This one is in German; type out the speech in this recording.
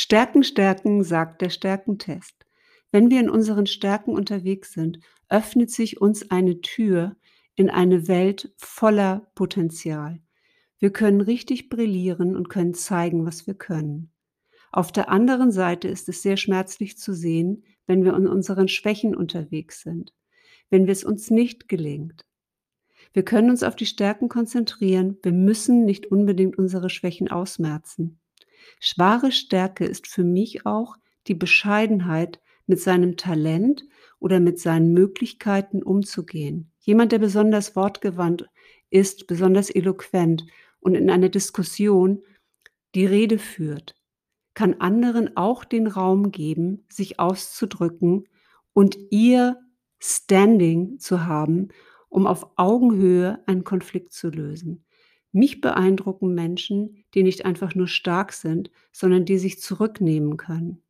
Stärken, stärken, sagt der Stärkentest. Wenn wir in unseren Stärken unterwegs sind, öffnet sich uns eine Tür in eine Welt voller Potenzial. Wir können richtig brillieren und können zeigen, was wir können. Auf der anderen Seite ist es sehr schmerzlich zu sehen, wenn wir in unseren Schwächen unterwegs sind, wenn es uns nicht gelingt. Wir können uns auf die Stärken konzentrieren, wir müssen nicht unbedingt unsere Schwächen ausmerzen. Wahre Stärke ist für mich auch die Bescheidenheit, mit seinem Talent oder mit seinen Möglichkeiten umzugehen. Jemand, der besonders wortgewandt ist, besonders eloquent und in einer Diskussion die Rede führt, kann anderen auch den Raum geben, sich auszudrücken und ihr Standing zu haben, um auf Augenhöhe einen Konflikt zu lösen. Mich beeindrucken Menschen, die nicht einfach nur stark sind, sondern die sich zurücknehmen können.